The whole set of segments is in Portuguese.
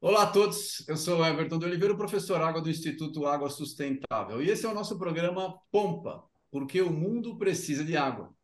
Olá a todos, eu sou Everton de Oliveira, professor Água do Instituto Água Sustentável. E esse é o nosso programa Pompa, porque o mundo precisa de água.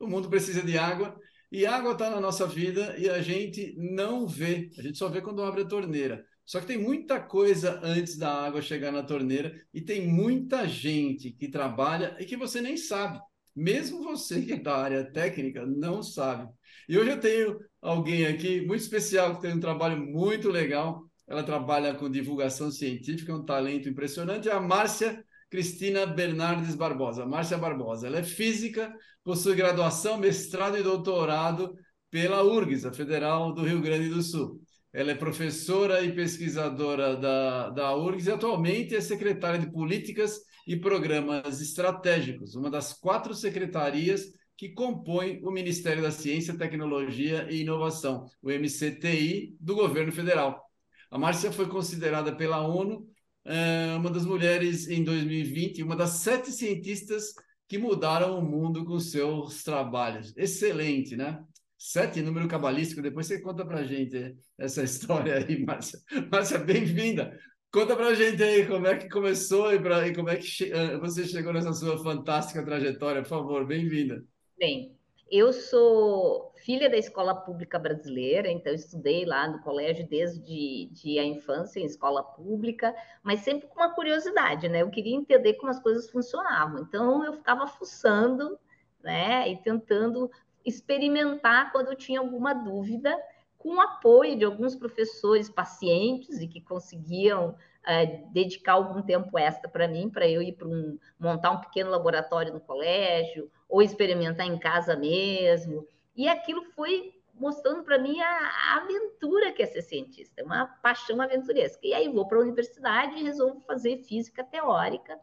O mundo precisa de água e água está na nossa vida e a gente não vê, a gente só vê quando abre a torneira. Só que tem muita coisa antes da água chegar na torneira e tem muita gente que trabalha e que você nem sabe. Mesmo você que é da área técnica não sabe. E hoje eu tenho alguém aqui muito especial que tem um trabalho muito legal. Ela trabalha com divulgação científica, um talento impressionante. É a Márcia Cristina Bernardes Barbosa. Márcia Barbosa. Ela é física, possui graduação, mestrado e doutorado pela URGS, a Federal do Rio Grande do Sul. Ela é professora e pesquisadora da, da URGS e atualmente é secretária de Políticas e Programas Estratégicos, uma das quatro secretarias que compõem o Ministério da Ciência, Tecnologia e Inovação, o MCTI, do governo federal. A Márcia foi considerada pela ONU é, uma das mulheres em 2020, uma das sete cientistas que mudaram o mundo com seus trabalhos. Excelente, né? Sete, número cabalístico. Depois você conta para gente essa história aí, Márcia. Márcia, bem-vinda. Conta para gente aí como é que começou e, pra, e como é que che eh, você chegou nessa sua fantástica trajetória. Por favor, bem-vinda. Bem, eu sou filha da escola pública brasileira, então estudei lá no colégio desde de a infância em escola pública, mas sempre com uma curiosidade, né? Eu queria entender como as coisas funcionavam. Então eu ficava fuçando, né, e tentando experimentar quando eu tinha alguma dúvida, com o apoio de alguns professores pacientes e que conseguiam uh, dedicar algum tempo extra para mim, para eu ir para um, montar um pequeno laboratório no colégio, ou experimentar em casa mesmo. E aquilo foi mostrando para mim a, a, aventura que é ser cientista, uma paixão aventuresca. E aí vou para a universidade e resolvo fazer física teórica,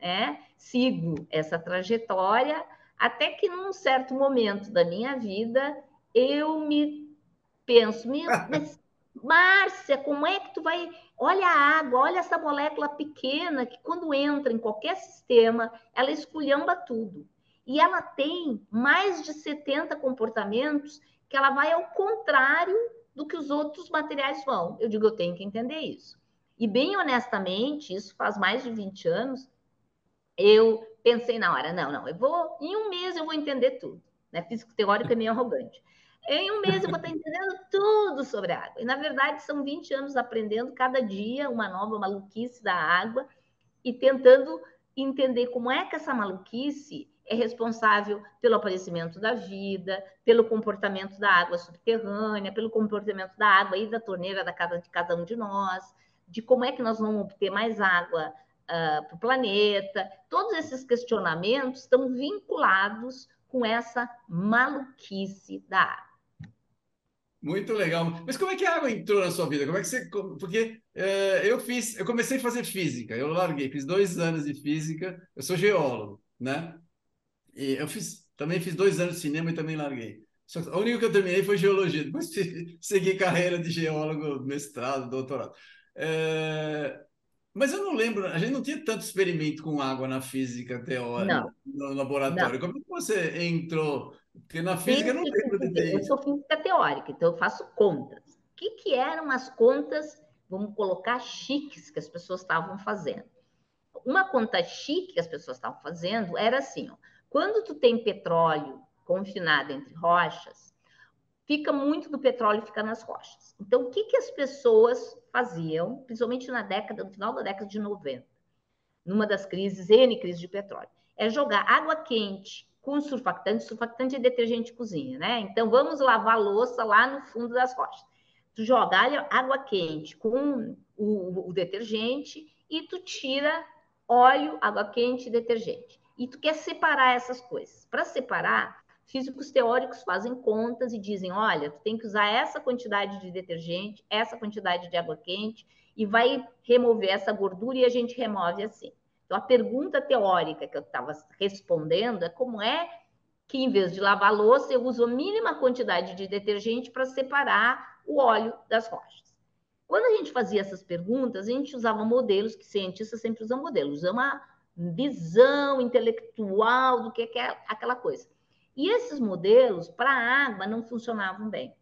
né? sigo essa trajetória até que num certo momento da minha vida eu me penso, mas Márcia, como é que tu vai? Olha a água, olha essa molécula pequena que quando entra em qualquer sistema, ela esculhamba tudo. E ela tem mais de 70 comportamentos que ela vai ao contrário do que os outros materiais vão. Eu digo, eu tenho que entender isso. E bem honestamente, isso faz mais de 20 anos, eu pensei na hora, não, não, eu vou, em um mês eu vou entender tudo. Né? Físico teórico é meio arrogante. Em um mês eu vou estar entendendo tudo sobre a água. E, na verdade, são 20 anos aprendendo cada dia uma nova maluquice da água e tentando entender como é que essa maluquice é responsável pelo aparecimento da vida, pelo comportamento da água subterrânea, pelo comportamento da água e da torneira da casa de cada um de nós, de como é que nós vamos obter mais água uh, para o planeta. Todos esses questionamentos estão vinculados com essa maluquice da água. Muito legal. Mas como é que a água entrou na sua vida? Como é que você. Porque é, eu fiz, eu comecei a fazer física, eu larguei, fiz dois anos de física, eu sou geólogo, né? E eu fiz, também fiz dois anos de cinema e também larguei. Só que que eu terminei foi geologia, depois segui carreira de geólogo, mestrado, doutorado. É, mas eu não lembro, a gente não tinha tanto experimento com água na física teórica, no laboratório. Não. Como é que você entrou? Porque na física, física eu não lembro de ter Eu sou física teórica, então eu faço contas. O que, que eram as contas, vamos colocar, chiques que as pessoas estavam fazendo? Uma conta chique que as pessoas estavam fazendo era assim, ó, quando tu tem petróleo confinado entre rochas, fica muito do petróleo fica nas rochas. Então, o que, que as pessoas faziam, principalmente na década, no final da década de 90, numa das crises, N crises de petróleo, é jogar água quente com surfactante, surfactante é detergente de cozinha, né? Então, vamos lavar louça lá no fundo das rochas. Tu joga água quente com o, o detergente e tu tira óleo, água quente e detergente e tu quer separar essas coisas. Para separar, físicos teóricos fazem contas e dizem: olha, tu tem que usar essa quantidade de detergente, essa quantidade de água quente, e vai remover essa gordura e a gente remove assim. Então, a pergunta teórica que eu estava respondendo é como é que, em vez de lavar louça, eu uso a mínima quantidade de detergente para separar o óleo das rochas. Quando a gente fazia essas perguntas, a gente usava modelos, que cientistas sempre usam modelos, usam uma visão intelectual do que é aquela coisa. E esses modelos, para a água, não funcionavam bem.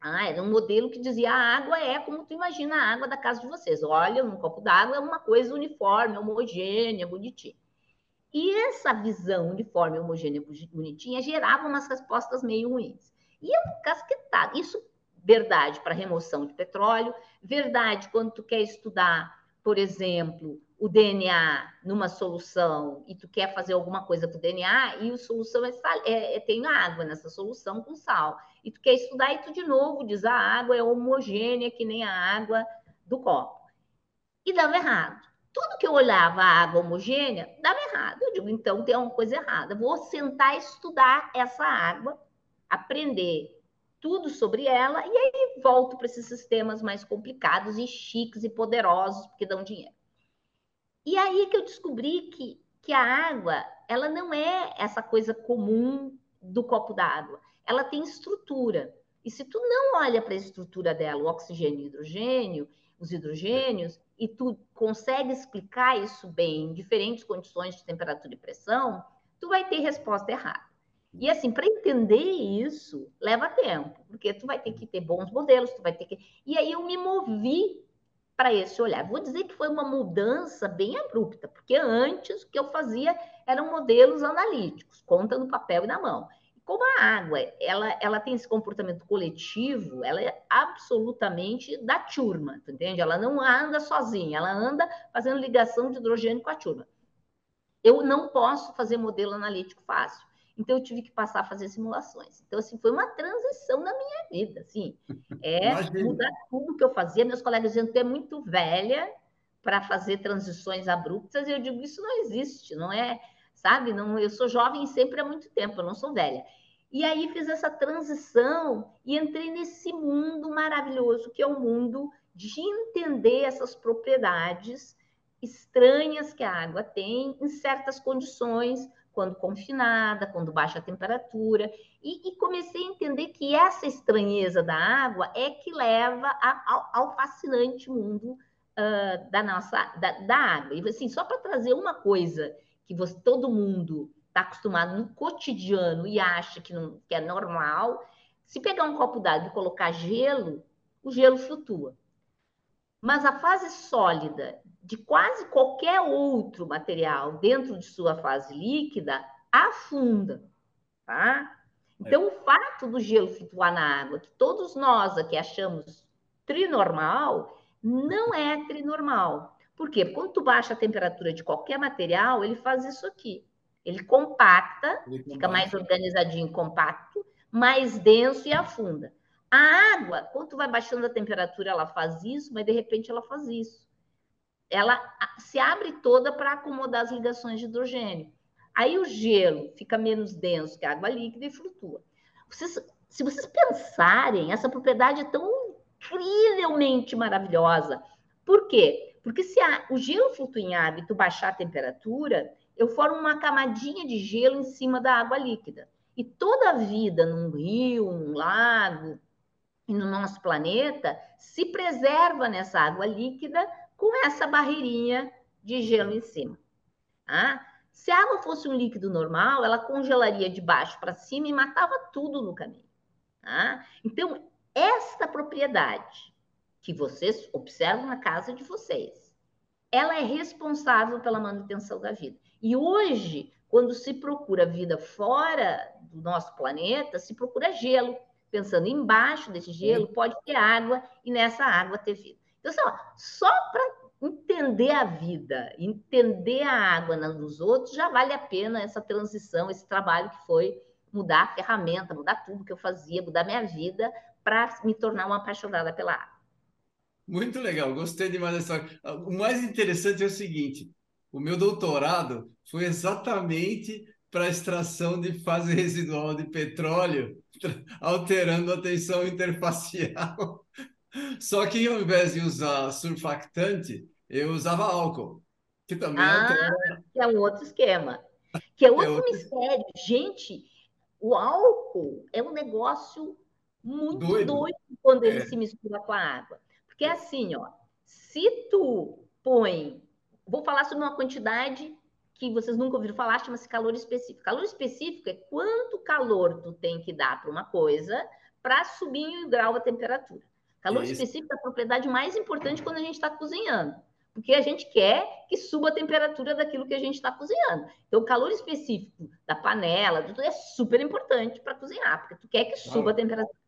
Ah, era um modelo que dizia a água é como tu imagina a água da casa de vocês. Olha, um copo d'água é uma coisa uniforme, homogênea, bonitinha. E essa visão uniforme, homogênea, bonitinha, gerava umas respostas meio ruins. E eu casquetado. Isso, verdade para remoção de petróleo, verdade quando tu quer estudar, por exemplo, o DNA numa solução e tu quer fazer alguma coisa para o DNA e a solução é, sal, é, é, tem água nessa solução com sal. E tu quer estudar e tu de novo diz a água é homogênea que nem a água do copo. E dava errado. Tudo que eu olhava a água homogênea dava errado. Eu digo, então tem uma coisa errada. Vou sentar estudar essa água, aprender tudo sobre ela e aí volto para esses sistemas mais complicados e chiques e poderosos porque dão dinheiro. E aí que eu descobri que, que a água, ela não é essa coisa comum do copo d'água. Ela tem estrutura. E se tu não olha para a estrutura dela, o oxigênio e hidrogênio, os hidrogênios, e tu consegue explicar isso bem em diferentes condições de temperatura e pressão, tu vai ter resposta errada. E assim, para entender isso, leva tempo, porque tu vai ter que ter bons modelos, tu vai ter que. E aí eu me movi para esse olhar. Vou dizer que foi uma mudança bem abrupta, porque antes o que eu fazia eram modelos analíticos, conta no papel e na mão. Como a água, ela, ela tem esse comportamento coletivo, ela é absolutamente da turma, entende? Ela não anda sozinha, ela anda fazendo ligação de hidrogênio com a turma. Eu não posso fazer modelo analítico fácil. Então eu tive que passar a fazer simulações. Então assim foi uma transição na minha vida, assim, é Imagina. mudar tudo que eu fazia. Meus colegas diziam que é muito velha para fazer transições abruptas. E eu digo isso não existe, não é, sabe? Não, eu sou jovem sempre há muito tempo, eu não sou velha. E aí fiz essa transição e entrei nesse mundo maravilhoso que é o mundo de entender essas propriedades estranhas que a água tem em certas condições quando confinada, quando baixa a temperatura, e, e, comecei a entender que essa estranheza da água é que leva a, ao, ao, fascinante mundo uh, da nossa da, da, água. E assim, só para trazer uma coisa que você, todo mundo está acostumado no cotidiano e acha que, não, que é normal, se pegar um copo d'água e colocar gelo, o gelo flutua. Mas a fase sólida de quase qualquer outro material dentro de sua fase líquida afunda, tá? Então, é. o fato do gelo flutuar na água, que todos nós aqui achamos trinormal, não é trinormal. Por quê? Porque quando tu baixa a temperatura de qualquer material, ele faz isso aqui. Ele compacta, ele fica mais organizadinho, compacto, mais denso e afunda. A água, quando tu vai baixando a temperatura, ela faz isso, mas de repente ela faz isso. Ela se abre toda para acomodar as ligações de hidrogênio. Aí o gelo fica menos denso que a água líquida e flutua. Vocês, se vocês pensarem, essa propriedade é tão incrivelmente maravilhosa. Por quê? Porque se a, o gelo flutua em água e tu baixar a temperatura, eu formo uma camadinha de gelo em cima da água líquida. E toda a vida num rio, num lago, e no nosso planeta se preserva nessa água líquida com essa barreirinha de gelo em cima. Tá? Se a água fosse um líquido normal, ela congelaria de baixo para cima e matava tudo no caminho. Tá? Então, esta propriedade que vocês observam na casa de vocês, ela é responsável pela manutenção da vida. E hoje, quando se procura vida fora do nosso planeta, se procura gelo pensando embaixo desse gelo, pode ter água e nessa água ter vida. Então, assim, ó, só para entender a vida, entender a água nos outros, já vale a pena essa transição, esse trabalho que foi mudar a ferramenta, mudar tudo que eu fazia, mudar minha vida para me tornar uma apaixonada pela água. Muito legal, gostei demais dessa. O mais interessante é o seguinte: o meu doutorado foi exatamente para extração de fase residual de petróleo, alterando a tensão interfacial. Só que ao invés de usar surfactante, eu usava álcool, que também ah, altera... que é um outro esquema. Que é outro, é outro mistério. Gente, o álcool é um negócio muito doido, doido quando ele é. se mistura com a água. Porque é assim, ó, se tu põe, vou falar sobre uma quantidade que vocês nunca ouviram falar, chama-se calor específico. Calor específico é quanto calor tu tem que dar para uma coisa para subir o grau da temperatura. Calor Isso. específico é a propriedade mais importante quando a gente está cozinhando, porque a gente quer que suba a temperatura daquilo que a gente está cozinhando. Então, o calor específico da panela, tudo é super importante para cozinhar, porque tu quer que suba a temperatura.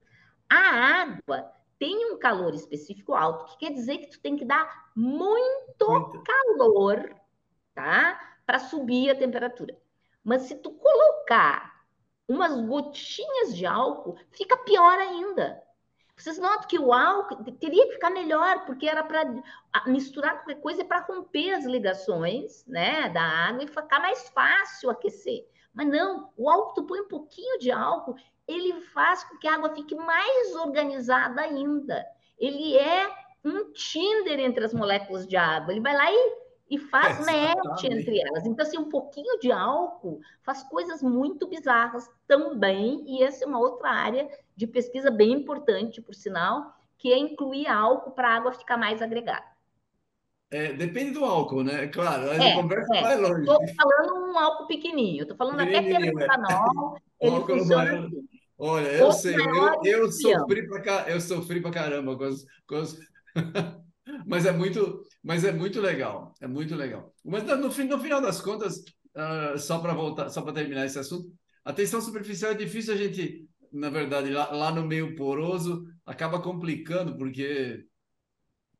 A água tem um calor específico alto, que quer dizer que tu tem que dar muito, muito. calor, tá? Para subir a temperatura. Mas se tu colocar umas gotinhas de álcool, fica pior ainda. Vocês notam que o álcool teria que ficar melhor, porque era para misturar qualquer coisa para romper as ligações né, da água e ficar mais fácil aquecer. Mas não, o álcool, tu põe um pouquinho de álcool, ele faz com que a água fique mais organizada ainda. Ele é um Tinder entre as moléculas de água. Ele vai lá e e faz é, match entre elas. Então, assim, um pouquinho de álcool faz coisas muito bizarras também, e essa é uma outra área de pesquisa bem importante, por sinal, que é incluir álcool para a água ficar mais agregada. É, depende do álcool, né? Claro, a é, conversa é. vai longe. Estou falando um álcool pequenininho, estou falando até peroxanol, é. ele funciona assim. Olha, eu sei, eu, eu sofri para eu sofri para caramba com as, com as... mas é muito, mas é muito legal, é muito legal. Mas no, no final das contas, uh, só para voltar, só para terminar esse assunto, a tensão superficial é difícil a gente, na verdade, lá, lá no meio poroso acaba complicando porque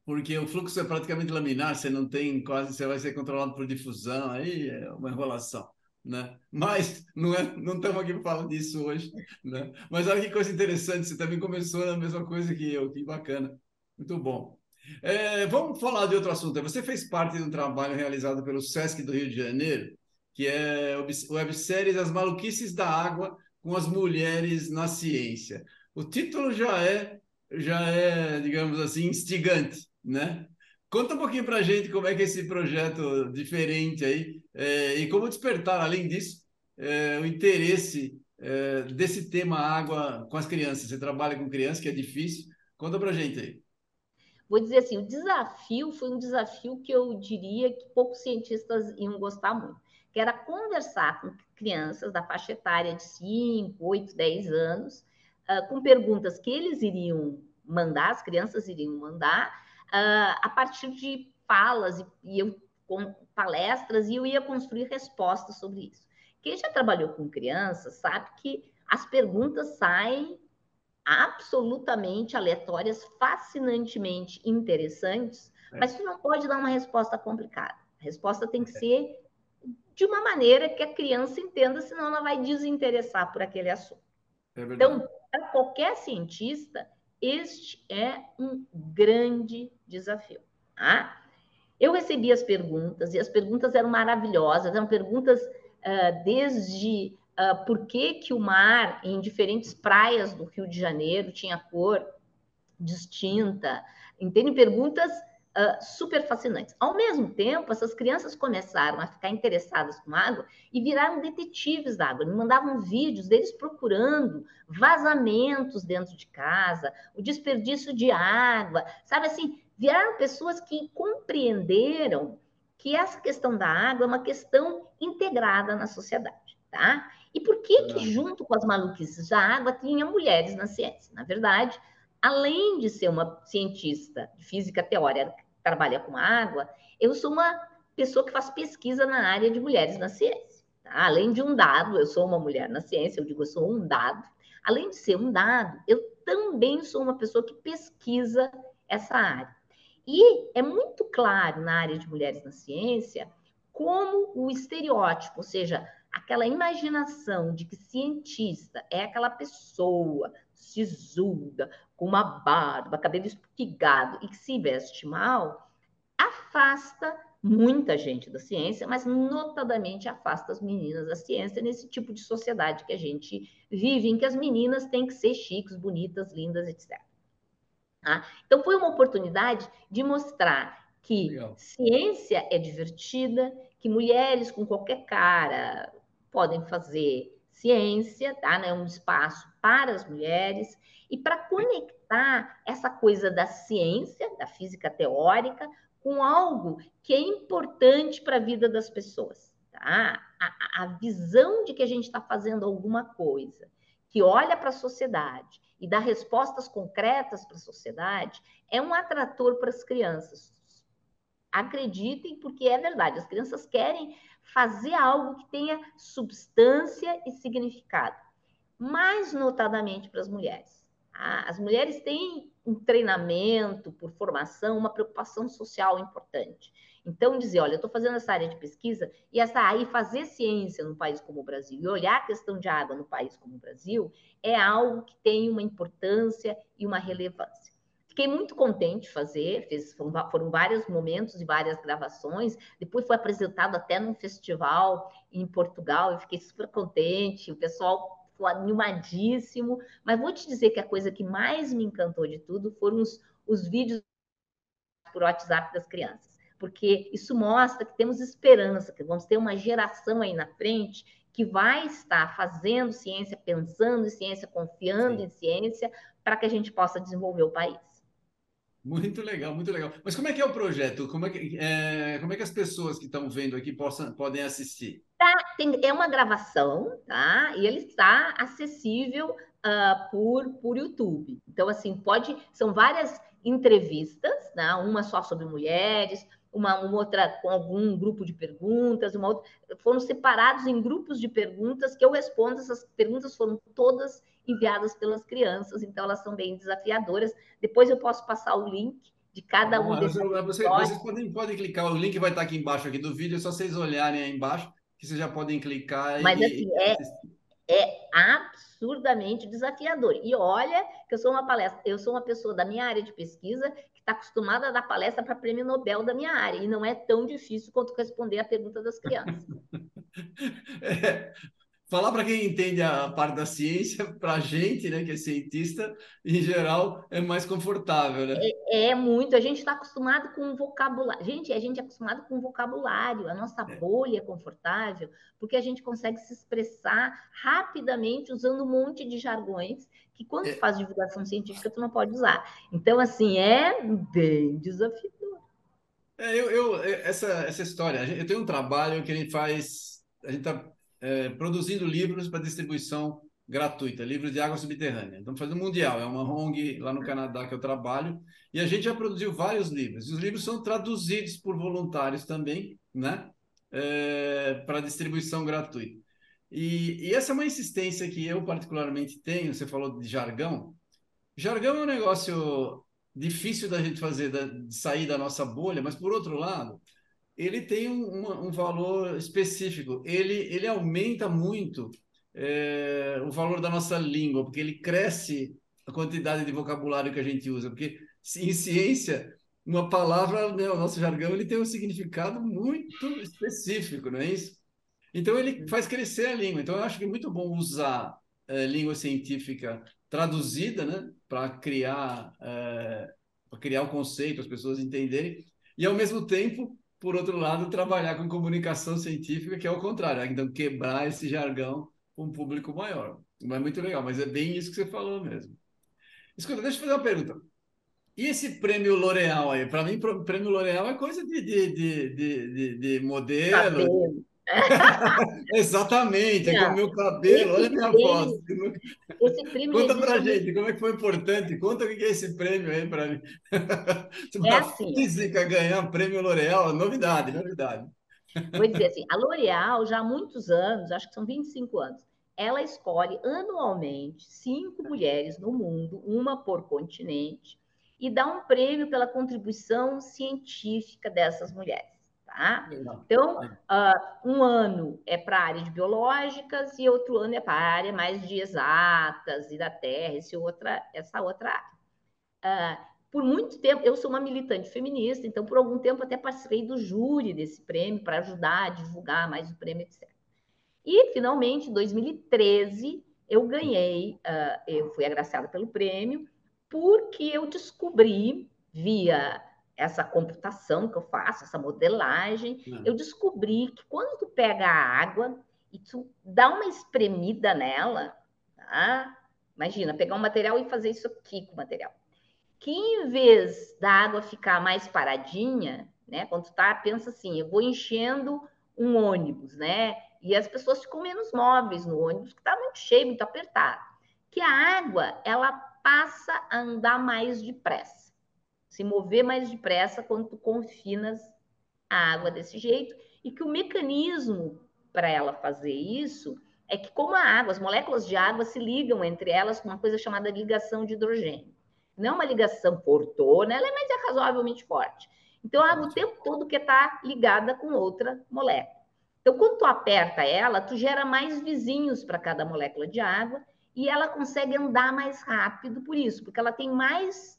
porque o fluxo é praticamente laminar, você não tem quase, você vai ser controlado por difusão, aí é uma enrolação. Né? Mas não, é, não estamos aqui falar disso hoje. Né? Mas olha que coisa interessante, você também começou a mesma coisa que eu, que bacana. Muito bom. É, vamos falar de outro assunto. Você fez parte de um trabalho realizado pelo SESC do Rio de Janeiro, que é webséries As Maluquices da Água com as Mulheres na Ciência. O título já é, já é, digamos assim, instigante, né? Conta um pouquinho para a gente como é que é esse projeto diferente aí é, e como despertar, além disso, é, o interesse é, desse tema água com as crianças. Você trabalha com crianças, que é difícil. Conta para a gente aí vou dizer assim, o desafio foi um desafio que eu diria que poucos cientistas iam gostar muito, que era conversar com crianças da faixa etária de 5, 8, 10 anos, uh, com perguntas que eles iriam mandar, as crianças iriam mandar, uh, a partir de falas e, e eu com palestras e eu ia construir respostas sobre isso. Quem já trabalhou com crianças sabe que as perguntas saem absolutamente aleatórias, fascinantemente interessantes, é. mas tu não pode dar uma resposta complicada. A resposta tem que é. ser de uma maneira que a criança entenda, senão ela vai desinteressar por aquele assunto. É então, para qualquer cientista, este é um grande desafio. Tá? Eu recebi as perguntas, e as perguntas eram maravilhosas, eram perguntas uh, desde uh, por que, que o mar em diferentes praias do Rio de Janeiro tinha cor distinta. Entende? Perguntas uh, super fascinantes. Ao mesmo tempo, essas crianças começaram a ficar interessadas com água e viraram detetives da água. Me mandavam vídeos deles procurando vazamentos dentro de casa, o desperdício de água, sabe assim? Viraram pessoas que compreenderam que essa questão da água é uma questão integrada na sociedade, tá? E por que, que junto com as maluquices da água, tinha mulheres na ciência? Na verdade, além de ser uma cientista de física teórica que trabalha com água, eu sou uma pessoa que faz pesquisa na área de mulheres na ciência. Tá? Além de um dado, eu sou uma mulher na ciência, eu digo eu sou um dado. Além de ser um dado, eu também sou uma pessoa que pesquisa essa área. E é muito claro na área de mulheres na ciência como o estereótipo, ou seja, aquela imaginação de que cientista é aquela pessoa sisuda, com uma barba, cabelo espigado e que se veste mal, afasta muita gente da ciência, mas notadamente afasta as meninas da ciência nesse tipo de sociedade que a gente vive, em que as meninas têm que ser chiques, bonitas, lindas, etc. Tá? Então, foi uma oportunidade de mostrar que Legal. ciência é divertida, que mulheres com qualquer cara, podem fazer ciência, tá? É um espaço para as mulheres e para conectar essa coisa da ciência, da física teórica, com algo que é importante para a vida das pessoas. tá? A, a visão de que a gente está fazendo alguma coisa, que olha para a sociedade e dá respostas concretas para a sociedade, é um atrator para as crianças. Acreditem, porque é verdade, as crianças querem fazer algo que tenha substância e significado, mais notadamente para as mulheres. Tá? As mulheres têm um treinamento por formação, uma preocupação social importante. Então, dizer, olha, eu estou fazendo essa área de pesquisa e essa aí fazer ciência no país como o Brasil e olhar a questão de água no país como o Brasil é algo que tem uma importância e uma relevância. Fiquei muito contente de fazer, fez, foram, foram vários momentos e várias gravações. Depois foi apresentado até num festival em Portugal, eu fiquei super contente. O pessoal ficou animadíssimo. Mas vou te dizer que a coisa que mais me encantou de tudo foram os, os vídeos por WhatsApp das crianças porque isso mostra que temos esperança, que vamos ter uma geração aí na frente que vai estar fazendo ciência, pensando em ciência, confiando Sim. em ciência, para que a gente possa desenvolver o país. Muito legal, muito legal. Mas como é que é o projeto? Como é que, é, como é que as pessoas que estão vendo aqui possam, podem assistir? Tá, tem, é uma gravação, tá? E ele está acessível uh, por, por YouTube. Então, assim, pode. São várias entrevistas, né? uma só sobre mulheres, uma, uma, outra com algum grupo de perguntas, uma outra, foram separados em grupos de perguntas que eu respondo. Essas perguntas foram todas enviadas pelas crianças, então elas são bem desafiadoras. Depois eu posso passar o link de cada um desses. Você, vocês podem, podem clicar, o link vai estar aqui embaixo aqui do vídeo, é só vocês olharem aí embaixo, que vocês já podem clicar Mas, e. Mas assim, é, é absurdamente desafiador. E olha que eu sou uma palestra, eu sou uma pessoa da minha área de pesquisa que está acostumada a dar palestra para prêmio Nobel da minha área, e não é tão difícil quanto responder a pergunta das crianças. é, falar para quem entende a parte da ciência, para a gente, né, que é cientista, em geral, é mais confortável, né? É, é muito. A gente está acostumado com vocabulário. Gente, a gente é acostumado com vocabulário. A nossa é. bolha é confortável porque a gente consegue se expressar rapidamente usando um monte de jargões que quando é. faz divulgação científica tu não pode usar. Então, assim, é bem desafiador. É, eu, eu, essa, essa história, eu tenho um trabalho que a gente faz, a gente está é, produzindo livros para distribuição gratuita, livros de água subterrânea. Estamos fazendo mundial, é uma ONG lá no Canadá que eu trabalho, e a gente já produziu vários livros. E os livros são traduzidos por voluntários também, né? É, para distribuição gratuita. E, e, essa é uma insistência que eu particularmente tenho. Você falou de jargão. Jargão é um negócio difícil da gente fazer, da, de sair da nossa bolha, mas por outro lado, ele tem um, um valor específico. Ele, ele aumenta muito é, o valor da nossa língua, porque ele cresce a quantidade de vocabulário que a gente usa. Porque em ciência, uma palavra, né, o nosso jargão, ele tem um significado muito específico, não é isso? Então ele faz crescer a língua. Então eu acho que é muito bom usar é, língua científica traduzida, né, para criar é, para criar o conceito, as pessoas entenderem, e ao mesmo tempo por outro lado, trabalhar com comunicação científica, que é o contrário, né? então quebrar esse jargão com um público maior. Não é muito legal, mas é bem isso que você falou mesmo. Escuta, deixa eu fazer uma pergunta. E esse prêmio L'Oréal aí? Para mim, prêmio L'Oréal é coisa de, de, de, de, de modelo. Exatamente, é com o meu cabelo, olha a minha voz. Esse prêmio Conta para a gente, como é que foi importante? Conta o que é esse prêmio aí para mim. É assim, física ganhar prêmio L'Oréal, novidade, novidade. Vou dizer assim, a L'Oréal já há muitos anos, acho que são 25 anos, ela escolhe anualmente cinco mulheres no mundo, uma por continente, e dá um prêmio pela contribuição científica dessas mulheres. Tá? Então, uh, um ano é para a área de biológicas e outro ano é para a área mais de exatas e da terra, esse outra, essa outra área. Uh, por muito tempo, eu sou uma militante feminista, então por algum tempo até participei do júri desse prêmio para ajudar a divulgar mais o prêmio, etc. E, finalmente, em 2013, eu ganhei, uh, eu fui agraciada pelo prêmio, porque eu descobri, via essa computação que eu faço, essa modelagem, uhum. eu descobri que quando tu pega a água e tu dá uma espremida nela, tá? Imagina, pegar um material e fazer isso aqui com o material. Que em vez da água ficar mais paradinha, né? Quando tu tá, pensa assim, eu vou enchendo um ônibus, né? E as pessoas ficam menos móveis no ônibus, que está muito cheio, muito apertado. Que a água, ela passa a andar mais depressa, se mover mais depressa quando tu confinas a água desse jeito, e que o mecanismo para ela fazer isso é que, como a água, as moléculas de água se ligam entre elas com uma coisa chamada ligação de hidrogênio. Não é uma ligação fortona, ela é mais razoavelmente forte. Então, a água o tempo todo que está ligada com outra molécula. Então, quando tu aperta ela, tu gera mais vizinhos para cada molécula de água e ela consegue andar mais rápido por isso, porque ela tem mais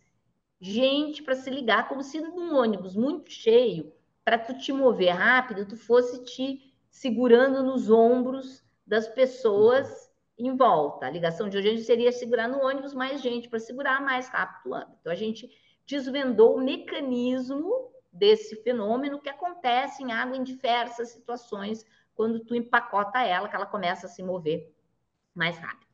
gente para se ligar, como se num ônibus muito cheio, para tu te mover rápido, tu fosse te segurando nos ombros das pessoas em volta. A ligação de urgência seria segurar no ônibus mais gente para segurar mais rápido anda. Então a gente desvendou o mecanismo desse fenômeno que acontece em água em diversas situações quando tu empacota ela, que ela começa a se mover mais rápido.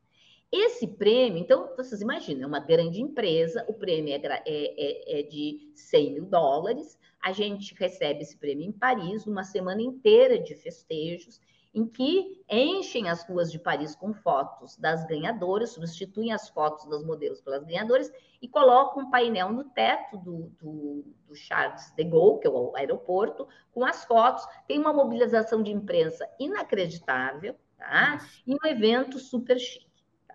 Esse prêmio, então, vocês imaginam, é uma grande empresa, o prêmio é, é, é, é, de 100 mil dólares, a gente recebe esse prêmio em Paris, uma semana inteira de festejos, em que enchem as ruas de Paris com fotos das ganhadoras, substituem as fotos das modelos pelas ganhadoras e colocam um painel no teto do, do, do, Charles de Gaulle, que é o aeroporto, com as fotos. Tem uma mobilização de imprensa inacreditável, tá? E um evento super chique.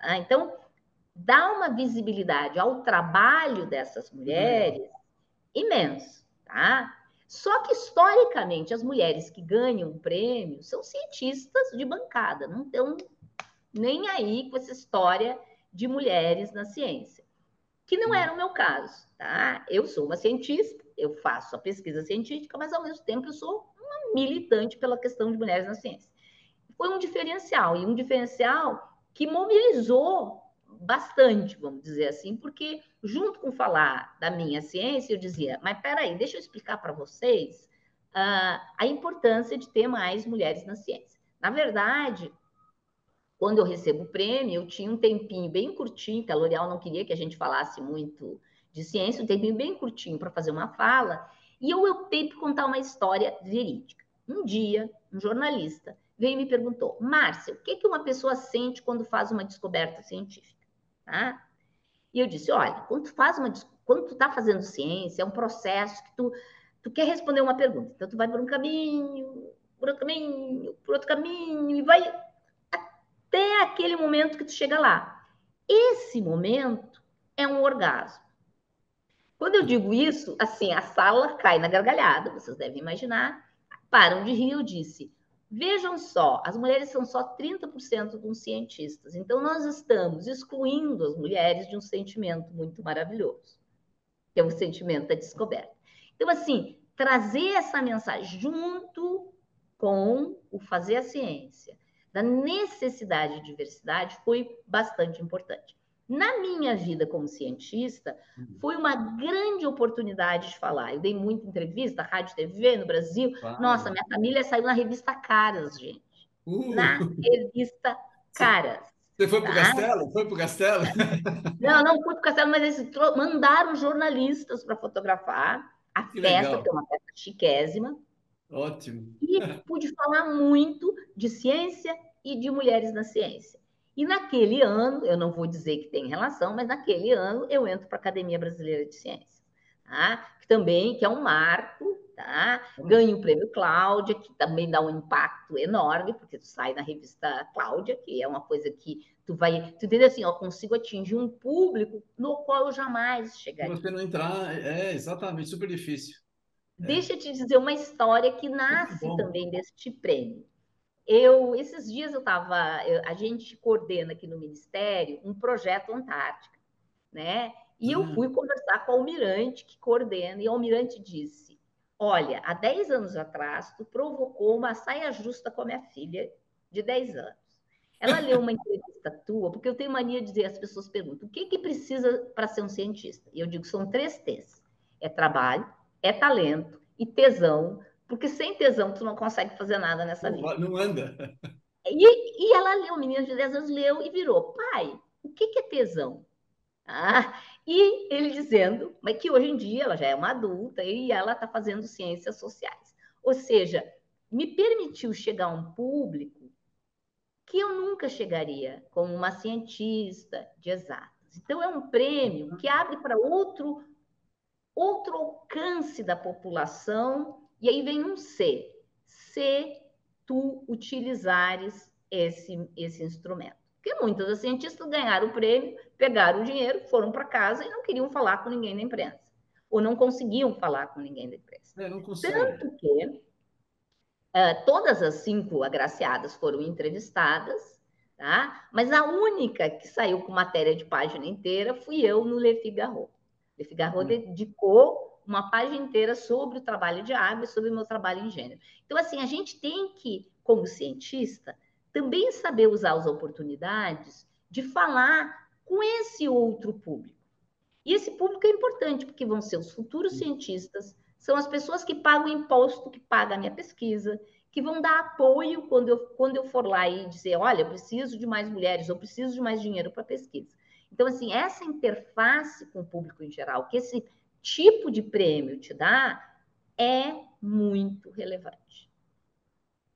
Tá? Então, dá uma visibilidade ao trabalho dessas mulheres imenso, tá? Só que, historicamente, as mulheres que ganham o prêmio são cientistas de bancada, não estão nem aí com essa história de mulheres na ciência, que não era o meu caso, tá? Eu sou uma cientista, eu faço a pesquisa científica, mas ao mesmo tempo eu sou uma militante pela questão de mulheres na ciência. Foi um diferencial, e um diferencial que mobilizou bastante, vamos dizer assim, porque junto com falar da minha ciência, eu dizia, mas peraí, deixa eu explicar para vocês uh, a importância de ter mais mulheres na ciência. Na verdade, quando eu recebo o prêmio, eu tinha um tempinho bem curtinho, que a L'Oréal não queria que a gente falasse muito de ciência, um tempinho bem curtinho para fazer uma fala, e eu optei por contar uma história verídica. Um dia, um jornalista veio e me perguntou, Márcia, o que, que uma pessoa sente quando faz uma descoberta científica? Tá? E eu disse, olha, quando tu faz uma, quando tu está fazendo ciência, é um processo que tu, tu quer responder uma pergunta. Então tu vai por um caminho, por outro caminho, por outro caminho e vai até aquele momento que tu chega lá. Esse momento é um orgasmo. Quando eu digo isso, assim, a sala cai na gargalhada, vocês devem imaginar. Param de rir, eu disse: Vejam só, as mulheres são só 30% dos cientistas. Então, nós estamos excluindo as mulheres de um sentimento muito maravilhoso, que é o sentimento da descoberta. Então, assim, trazer essa mensagem junto com o fazer a ciência, da necessidade de diversidade, foi bastante importante. Na minha vida como cientista, uhum. foi uma grande oportunidade de falar. Eu dei muita entrevista, rádio, TV no Brasil. Nossa, minha família saiu na revista Caras, gente. Uh. Na revista Caras. Você foi para o tá? Castelo? Foi para o Castelo? Não, não fui para o Castelo, mas eles mandaram jornalistas para fotografar a que festa, legal. que é uma festa chiquésima. Ótimo. E pude falar muito de ciência e de mulheres na ciência. E naquele ano, eu não vou dizer que tem relação, mas naquele ano eu entro para a Academia Brasileira de Ciências, tá? que também que é um marco, tá? Ganho o prêmio Cláudia, que também dá um impacto enorme, porque tu sai na revista Cláudia, que é uma coisa que tu vai, tu entende assim, eu consigo atingir um público no qual eu jamais chegaria. Você não entrar, é exatamente, super difícil. É. Deixa eu te dizer uma história que nasce também deste prêmio. Eu, esses dias eu estava, a gente coordena aqui no Ministério um projeto Antártica, né? E eu hum. fui conversar com o almirante que coordena, e o almirante disse: Olha, há 10 anos atrás, tu provocou uma saia justa com a minha filha de 10 anos. Ela leu uma entrevista tua, porque eu tenho mania de dizer, as pessoas perguntam, o que, que precisa para ser um cientista? E eu digo, são três T's. É trabalho, é talento e tesão porque sem tesão tu não consegue fazer nada nessa não, vida. Não anda. E, e ela leu, o menino de 10 anos leu e virou, pai, o que, que é tesão? Ah, e ele dizendo, mas que hoje em dia ela já é uma adulta e ela está fazendo ciências sociais. Ou seja, me permitiu chegar a um público que eu nunca chegaria como uma cientista de exatas. Então, é um prêmio que abre para outro, outro alcance da população, e aí vem um C. Se tu utilizares esse, esse instrumento. Porque muitos dos cientistas ganharam o prêmio, pegaram o dinheiro, foram para casa e não queriam falar com ninguém da imprensa. Ou não conseguiam falar com ninguém da imprensa. É, Tanto que uh, todas as cinco agraciadas foram entrevistadas, tá? mas a única que saiu com matéria de página inteira fui eu no Le Figaro. Le Figaro hum. dedicou uma página inteira sobre o trabalho de água e sobre o meu trabalho em gênero. Então, assim, a gente tem que, como cientista, também saber usar as oportunidades de falar com esse outro público. E esse público é importante, porque vão ser os futuros cientistas, são as pessoas que pagam o imposto, que pagam a minha pesquisa, que vão dar apoio quando eu, quando eu for lá e dizer, olha, eu preciso de mais mulheres, eu preciso de mais dinheiro para pesquisa. Então, assim, essa interface com o público em geral, que esse tipo de prêmio te dá, é muito relevante.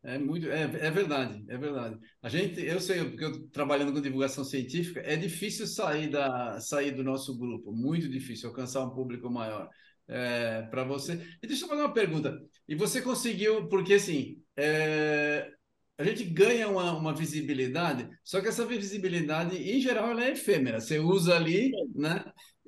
É muito, é, é verdade, é verdade. A gente, eu sei, porque eu trabalhando com divulgação científica, é difícil sair da sair do nosso grupo, muito difícil alcançar um público maior. É, para você. E deixa eu fazer uma pergunta. E você conseguiu, porque assim, é, a gente ganha uma, uma, visibilidade, só que essa visibilidade, em geral, ela é efêmera. Você usa ali, né?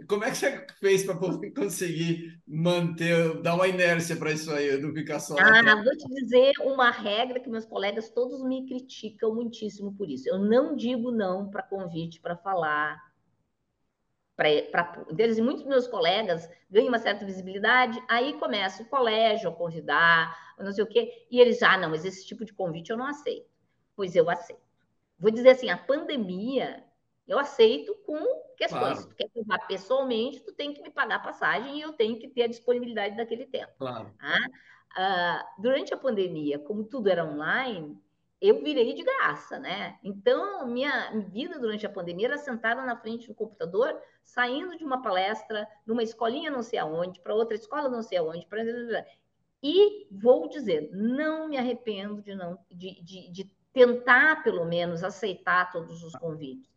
Como é que você fez para conseguir manter, dar uma inércia para isso aí, não ficar só. Ah, vou te dizer uma regra que meus colegas todos me criticam muitíssimo por isso. Eu não digo não para convite para falar. Pra, eles, muitos meus colegas ganham uma certa visibilidade, aí começa o colégio a convidar, não sei o quê, e eles, ah, não, mas esse tipo de convite eu não aceito. Pois eu aceito. Vou dizer assim, a pandemia eu aceito com questões. Claro. Se tu quer levar pessoalmente, tu tem que me pagar a passagem e eu tenho que ter a disponibilidade daquele tempo. Claro. Ah, durante a pandemia, como tudo era online, eu virei de graça, né? Então, minha vida durante a pandemia era sentada na frente do computador, saindo de uma palestra numa escolinha não sei aonde, para outra escola não sei aonde, pra... e vou dizer, não me arrependo de não de, de, de tentar, pelo menos, aceitar todos os convites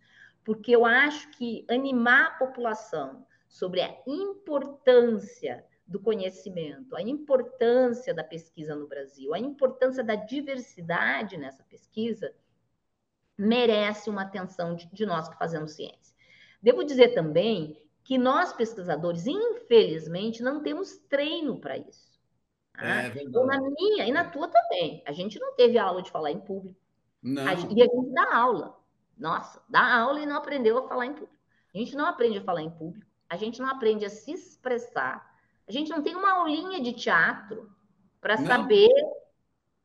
porque eu acho que animar a população sobre a importância do conhecimento, a importância da pesquisa no Brasil, a importância da diversidade nessa pesquisa, merece uma atenção de, de nós que fazemos ciência. Devo dizer também que nós, pesquisadores, infelizmente, não temos treino para isso. Tá? É então, na minha e na tua também. A gente não teve aula de falar em público. Não. A, e a gente dá aula. Nossa, dá aula e não aprendeu a falar em público. A gente não aprende a falar em público, a gente não aprende a se expressar, a gente não tem uma aulinha de teatro para saber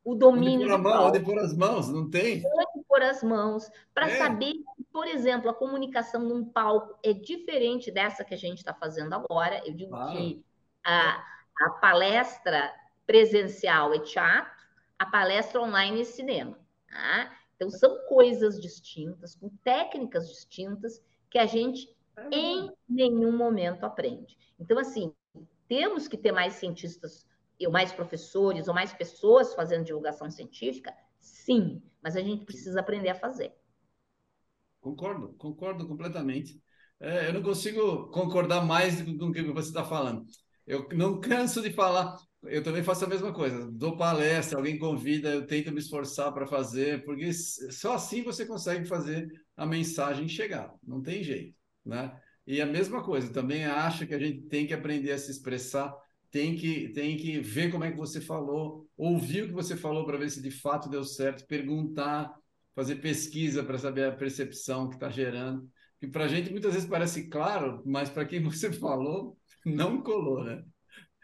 o domínio onde pôr, mão, onde pôr as mãos, não tem? Onde pôr as mãos, para é. saber por exemplo, a comunicação num palco é diferente dessa que a gente está fazendo agora. Eu digo que a, a palestra presencial é teatro, a palestra online é cinema. Tá? Então, são coisas distintas, com técnicas distintas, que a gente em nenhum momento aprende. Então, assim, temos que ter mais cientistas, ou mais professores, ou mais pessoas fazendo divulgação científica? Sim, mas a gente precisa aprender a fazer. Concordo, concordo completamente. É, eu não consigo concordar mais com o que você está falando. Eu não canso de falar eu também faço a mesma coisa. Dou palestra, alguém convida, eu tento me esforçar para fazer, porque só assim você consegue fazer a mensagem chegar. Não tem jeito, né? E a mesma coisa, também acho que a gente tem que aprender a se expressar, tem que, tem que ver como é que você falou, ouvir o que você falou para ver se de fato deu certo, perguntar, fazer pesquisa para saber a percepção que está gerando. Que para a gente muitas vezes parece claro, mas para quem você falou, não colou, né?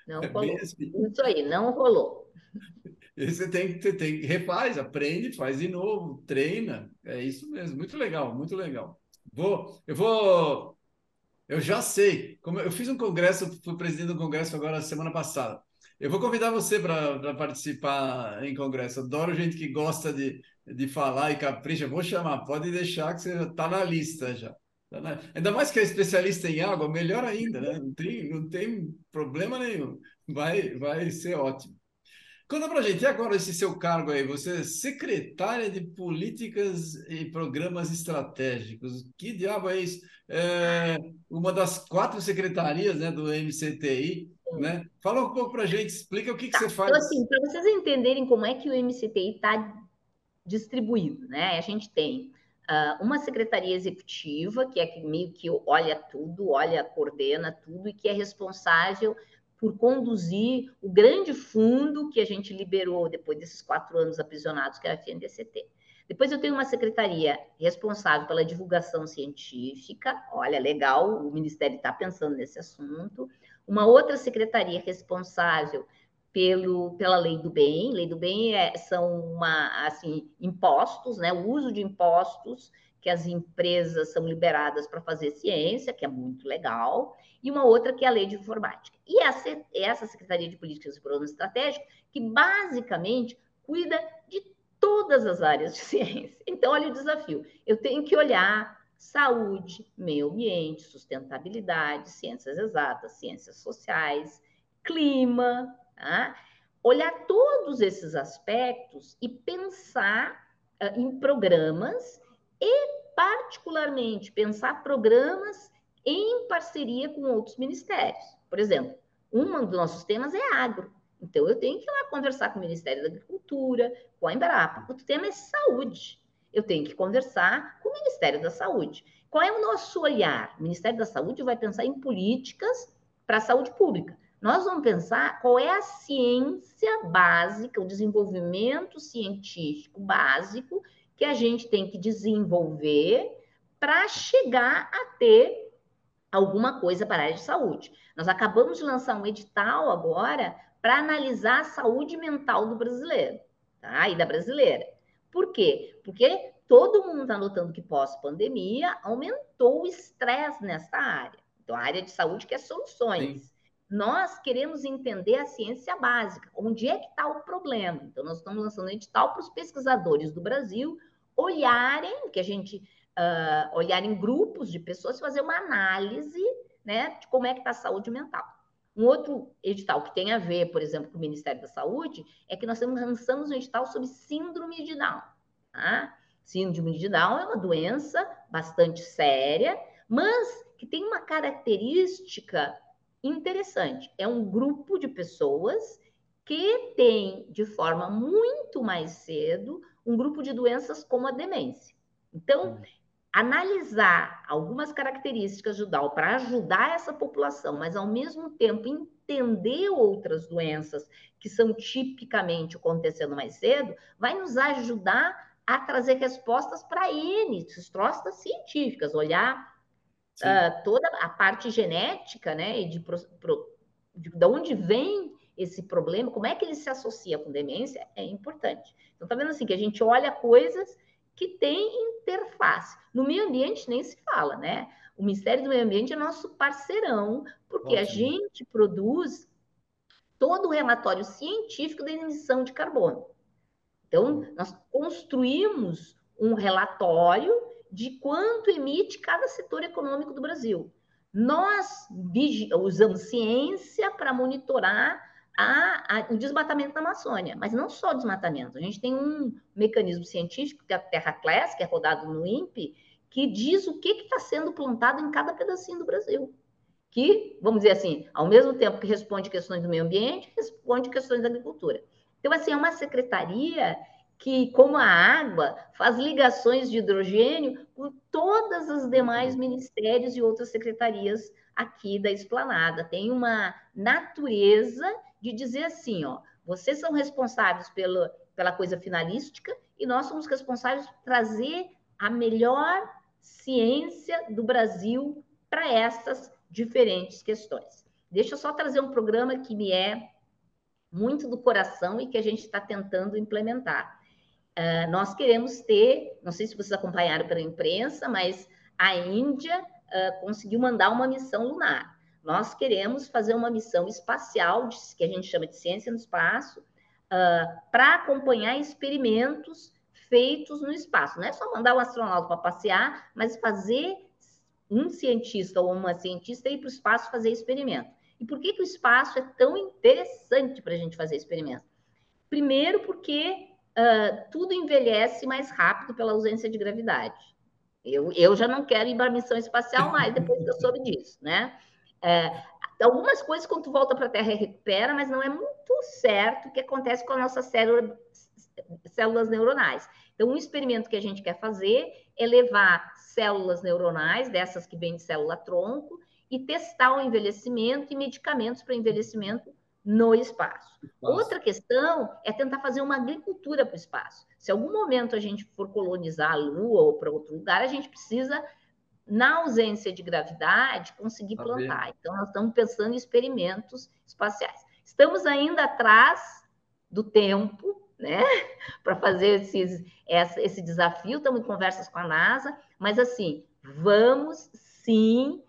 Não é rolou. Assim. Isso aí, não rolou. E você tem, você tem que refaz, aprende, faz de novo, treina. É isso mesmo, muito legal, muito legal. Vou, eu vou, eu já sei. Como eu fiz um congresso, fui presidente do congresso agora semana passada. Eu vou convidar você para participar em congresso. Adoro gente que gosta de, de falar e capricha. Vou chamar, pode deixar que você está na lista já. Tá Ainda mais que é especialista em água, melhor ainda, né? Não tem, não tem problema nenhum. Vai, vai ser ótimo. Conta pra gente, e agora esse seu cargo aí? Você é secretária de Políticas e Programas Estratégicos. Que diabo é isso? É uma das quatro secretarias né, do MCTI. Né? Fala um pouco para a gente, explica o que, tá. que você faz. Então, assim, para vocês entenderem como é que o MCTI está distribuído, né? A gente tem uh, uma secretaria executiva, que é que meio que olha tudo, olha, coordena tudo e que é responsável por conduzir o grande fundo que a gente liberou depois desses quatro anos aprisionados, que é a FNDCT. Depois eu tenho uma secretaria responsável pela divulgação científica, olha, legal, o Ministério está pensando nesse assunto. Uma outra secretaria responsável pelo, pela lei do bem. Lei do bem é, são uma, assim, impostos, né? O uso de impostos que as empresas são liberadas para fazer ciência, que é muito legal, e uma outra que é a lei de informática. E essa, essa Secretaria de Políticas e Programas Estratégicos, que basicamente cuida de todas as áreas de ciência. Então, olha o desafio. Eu tenho que olhar saúde, meio ambiente, sustentabilidade, ciências exatas, ciências sociais, clima, tá? olhar todos esses aspectos e pensar uh, em programas e, particularmente, pensar programas em parceria com outros ministérios. Por exemplo, um dos nossos temas é agro. Então, eu tenho que ir lá conversar com o Ministério da Agricultura, com a Embrapa. O tema é saúde. Eu tenho que conversar com o Ministério da Saúde. Qual é o nosso olhar? O Ministério da Saúde vai pensar em políticas para a saúde pública. Nós vamos pensar qual é a ciência básica, o desenvolvimento científico básico que a gente tem que desenvolver para chegar a ter alguma coisa para a área de saúde. Nós acabamos de lançar um edital agora para analisar a saúde mental do brasileiro, tá? E da brasileira. Por quê? Porque todo mundo está notando que pós-pandemia aumentou o estresse nessa área. Então, a área de saúde quer soluções. Sim. Nós queremos entender a ciência básica, onde é que está o problema. Então, nós estamos lançando um edital para os pesquisadores do Brasil olharem, que a gente uh, olhar em grupos de pessoas, fazer uma análise né, de como é que está a saúde mental. Um outro edital que tem a ver, por exemplo, com o Ministério da Saúde, é que nós lançamos um edital sobre síndrome de Down. Tá? Síndrome de Down é uma doença bastante séria, mas que tem uma característica interessante. É um grupo de pessoas que tem, de forma muito mais cedo, um grupo de doenças como a demência. Então, analisar algumas características do DAO para ajudar essa população, mas ao mesmo tempo entender outras doenças que são tipicamente acontecendo mais cedo, vai nos ajudar a trazer respostas para N, respostas científicas, olhar uh, toda a parte genética, né, e de, pro, pro, de, de onde vem esse problema, como é que ele se associa com demência, é importante. Então, tá vendo assim, que a gente olha coisas que tem interface. No meio ambiente nem se fala, né? O Ministério do Meio Ambiente é nosso parceirão, porque Ótimo. a gente produz todo o relatório científico da emissão de carbono. Então, nós construímos um relatório de quanto emite cada setor econômico do Brasil. Nós usamos ciência para monitorar a, a, o desmatamento na Amazônia, mas não só o desmatamento. A gente tem um mecanismo científico, que é a Terra Class, que é rodado no INPE, que diz o que está sendo plantado em cada pedacinho do Brasil. Que, vamos dizer assim, ao mesmo tempo que responde questões do meio ambiente, responde questões da agricultura. Então, assim, é uma secretaria que, como a água, faz ligações de hidrogênio com todas as demais ministérios e outras secretarias aqui da esplanada. Tem uma natureza de dizer assim, ó, vocês são responsáveis pela, pela coisa finalística e nós somos responsáveis por trazer a melhor ciência do Brasil para essas diferentes questões. Deixa eu só trazer um programa que me é muito do coração e que a gente está tentando implementar. Uh, nós queremos ter, não sei se vocês acompanharam pela imprensa, mas a Índia uh, conseguiu mandar uma missão lunar. Nós queremos fazer uma missão espacial, que a gente chama de ciência no espaço, uh, para acompanhar experimentos feitos no espaço. Não é só mandar um astronauta para passear, mas fazer um cientista ou uma cientista ir para o espaço fazer experimento. E por que, que o espaço é tão interessante para a gente fazer experimento? Primeiro, porque uh, tudo envelhece mais rápido pela ausência de gravidade. Eu, eu já não quero ir para a missão espacial mais depois que eu soube disso, né? É, algumas coisas, quando tu volta para a Terra, recupera, mas não é muito certo o que acontece com as nossas células, neuronais. Então, um experimento que a gente quer fazer é levar células neuronais, dessas que vêm de célula-tronco, e testar o envelhecimento e medicamentos para envelhecimento no espaço. Outra questão é tentar fazer uma agricultura para o espaço. Se algum momento a gente for colonizar a Lua ou para outro lugar, a gente precisa, na ausência de gravidade, conseguir plantar. Então, nós estamos pensando em experimentos espaciais. Estamos ainda atrás do tempo, né, para fazer esses, esse desafio. Estamos em conversas com a NASA, mas assim, vamos sim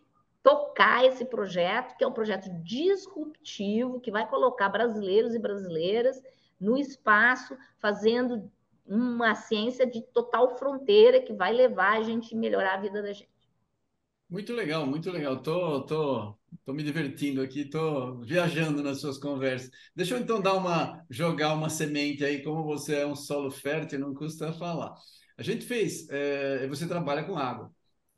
tocar esse projeto, que é um projeto disruptivo, que vai colocar brasileiros e brasileiras no espaço, fazendo uma ciência de total fronteira que vai levar a gente melhorar a vida da gente. Muito legal, muito legal. Tô, tô, tô me divertindo aqui, tô viajando nas suas conversas. Deixa eu então dar uma jogar uma semente aí, como você é um solo fértil, não custa falar. A gente fez, é, você trabalha com água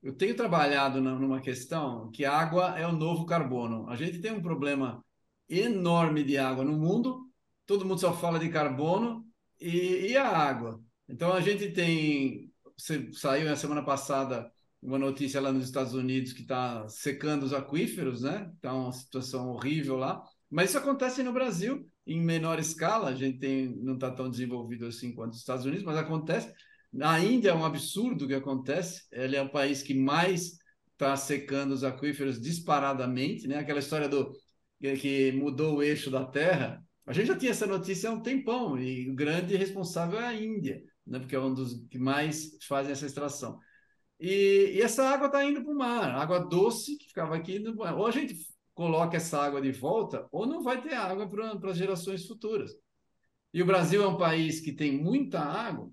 eu tenho trabalhado numa questão que água é o novo carbono. A gente tem um problema enorme de água no mundo, todo mundo só fala de carbono e, e a água. Então a gente tem, saiu na semana passada uma notícia lá nos Estados Unidos que está secando os aquíferos, né? Está uma situação horrível lá. Mas isso acontece no Brasil em menor escala. A gente tem, não está tão desenvolvido assim quanto os Estados Unidos, mas acontece. Na Índia é um absurdo o que acontece. Ele é o país que mais está secando os aquíferos disparadamente, né? Aquela história do que mudou o eixo da Terra. A gente já tinha essa notícia há um tempão e o grande responsável é a Índia, né? Porque é um dos que mais fazem essa extração. E, e essa água está indo para o mar, água doce que ficava aqui. No... Ou a gente coloca essa água de volta, ou não vai ter água para as gerações futuras. E o Brasil é um país que tem muita água,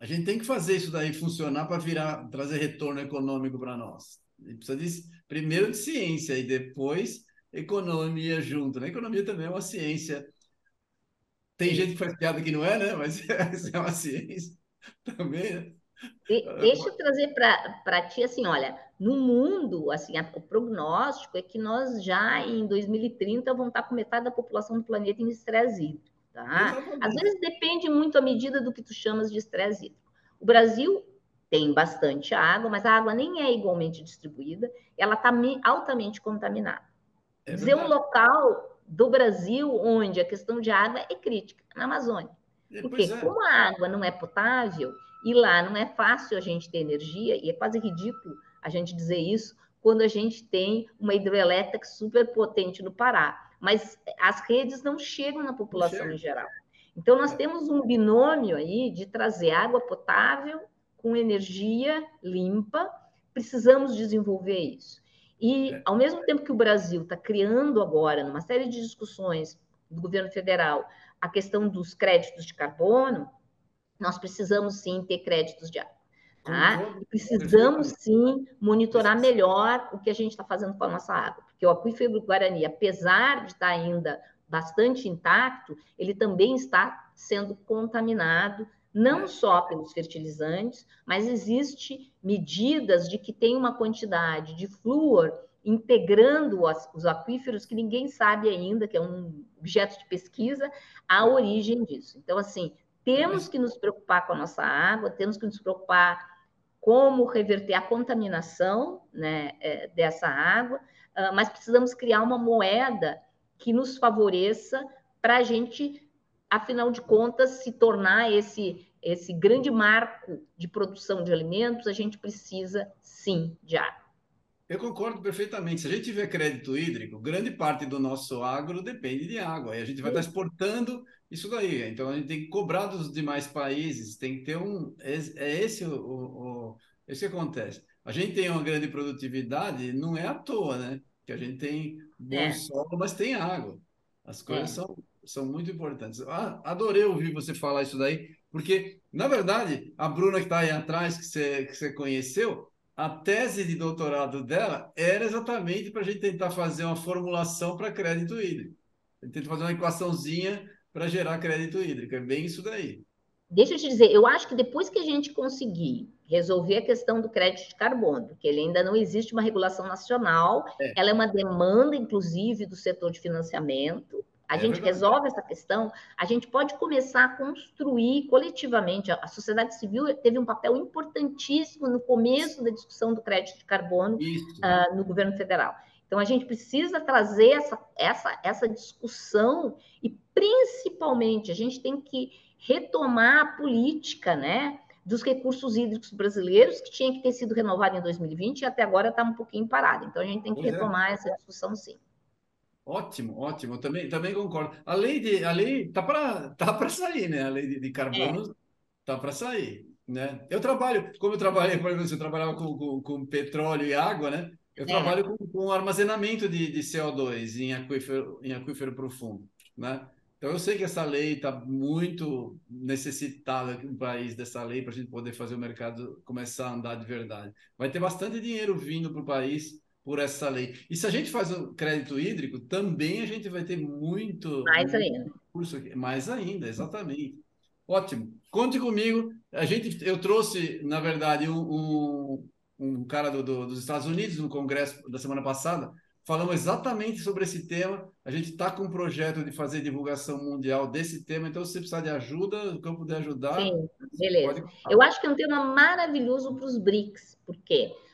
a gente tem que fazer isso daí funcionar para virar, trazer retorno econômico para nós. Gente precisa de, primeiro de ciência e depois economia junto. Né? Economia também é uma ciência. Tem gente que faz piada que não é, né? Mas é uma ciência também. Né? De, deixa eu trazer para ti assim, olha, no mundo, assim, a, o prognóstico é que nós já em 2030 vamos estar com metade da população do planeta em estresse hídrico. Tá? Às vezes depende muito a medida do que tu chamas de estresse hídrico. O Brasil tem bastante água, mas a água nem é igualmente distribuída, ela está altamente contaminada. É Dizer um local do Brasil onde a questão de água é crítica, na Amazônia. É, Porque é. como a água não é potável, e lá não é fácil a gente ter energia, e é quase ridículo a gente dizer isso, quando a gente tem uma hidrelétrica super potente no Pará mas as redes não chegam na população em geral. Então, nós temos um binômio aí de trazer água potável com energia limpa, precisamos desenvolver isso. E, é. ao mesmo tempo que o Brasil está criando agora, numa série de discussões do governo federal, a questão dos créditos de carbono, nós precisamos sim ter créditos de água. Tá? Precisamos sim monitorar melhor o que a gente está fazendo com a nossa água porque o aquífero Guarani, apesar de estar ainda bastante intacto, ele também está sendo contaminado não só pelos fertilizantes, mas existe medidas de que tem uma quantidade de flúor integrando os aquíferos que ninguém sabe ainda, que é um objeto de pesquisa, a origem disso. Então, assim, temos que nos preocupar com a nossa água, temos que nos preocupar como reverter a contaminação né, é, dessa água, ah, mas precisamos criar uma moeda que nos favoreça para a gente, afinal de contas, se tornar esse, esse grande marco de produção de alimentos, a gente precisa sim de água. Eu concordo perfeitamente. Se a gente tiver crédito hídrico, grande parte do nosso agro depende de água. E a gente vai estar exportando isso daí. Então a gente tem que cobrar dos demais países, tem que ter um. É, é esse o, o, o esse que acontece. A gente tem uma grande produtividade, não é à toa, né? que a gente tem bom é. solo, mas tem água. As coisas é. são, são muito importantes. Ah, adorei ouvir você falar isso daí, porque, na verdade, a Bruna que está aí atrás, que você, que você conheceu, a tese de doutorado dela era exatamente para a gente tentar fazer uma formulação para crédito hídrico. A gente tenta fazer uma equaçãozinha para gerar crédito hídrico. É bem isso daí. Deixa eu te dizer, eu acho que depois que a gente conseguir resolver a questão do crédito de carbono, porque ele ainda não existe uma regulação nacional, é. ela é uma demanda, inclusive, do setor de financiamento. A é gente verdade. resolve essa questão, a gente pode começar a construir coletivamente. A sociedade civil teve um papel importantíssimo no começo da discussão do crédito de carbono uh, no governo federal. Então, a gente precisa trazer essa, essa, essa discussão e, principalmente, a gente tem que retomar a política, né? dos recursos hídricos brasileiros, que tinha que ter sido renovado em 2020 e até agora está um pouquinho parado. Então, a gente tem que pois é. retomar é. essa discussão, sim. Ótimo, ótimo. Também, também concordo. A lei de a lei tá para tá para sair, né? A lei de, de carbono é. tá para sair, né? Eu trabalho, como eu trabalhei, por exemplo, eu trabalhava com, com, com petróleo e água, né? Eu é. trabalho com, com armazenamento de, de CO2 em aquífero, em aquífero profundo, né? Então, eu sei que essa lei está muito necessitada no país dessa lei para a gente poder fazer o mercado começar a andar de verdade. Vai ter bastante dinheiro vindo para o país por essa lei. E se a gente faz o crédito hídrico, também a gente vai ter muito. Mais ainda. Curso aqui. Mais ainda, exatamente. Ótimo. Conte comigo. A gente, eu trouxe, na verdade, um, um, um cara do, do, dos Estados Unidos no congresso da semana passada falamos exatamente sobre esse tema. A gente está com um projeto de fazer divulgação mundial desse tema, então se você precisar de ajuda, o campo de ajudar. Sim, beleza. Eu acho que é um tema maravilhoso para os BRICS. Por quê? Porque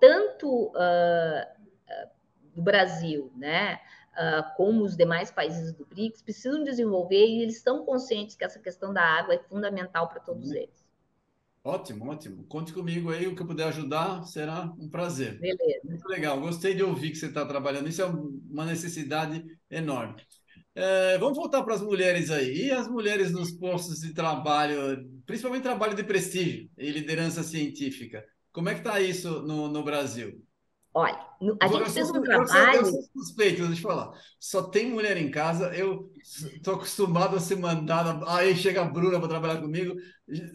tanto uh, uh, o Brasil, né? Uh, como os demais países do BRICS, precisam desenvolver e eles estão conscientes que essa questão da água é fundamental para todos uhum. eles. Ótimo, ótimo. Conte comigo aí, o que eu puder ajudar será um prazer. Beleza. Muito legal, gostei de ouvir que você está trabalhando. Isso é uma necessidade enorme. É, vamos voltar para as mulheres aí. E as mulheres nos postos de trabalho, principalmente trabalho de prestígio e liderança científica. Como é que está isso no, no Brasil? Olha, a gente fez um trabalho. Eu sou suspeito, deixa eu falar. Só tem mulher em casa, eu estou acostumado a ser mandada. Aí chega a Bruna para trabalhar comigo,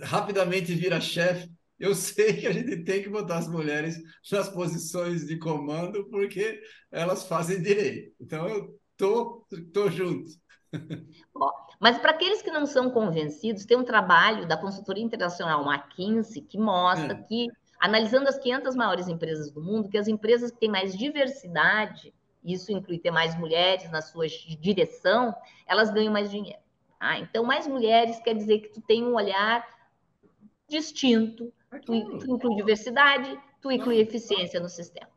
rapidamente vira chefe. Eu sei que a gente tem que botar as mulheres nas posições de comando, porque elas fazem direito. Então, eu tô, tô junto. mas para aqueles que não são convencidos, tem um trabalho da consultoria internacional McKinsey que mostra é. que analisando as 500 maiores empresas do mundo, que as empresas que têm mais diversidade, isso inclui ter mais mulheres na sua direção, elas ganham mais dinheiro. Ah, então, mais mulheres quer dizer que tu tem um olhar distinto, tu, tu inclui diversidade, tu inclui eficiência no sistema.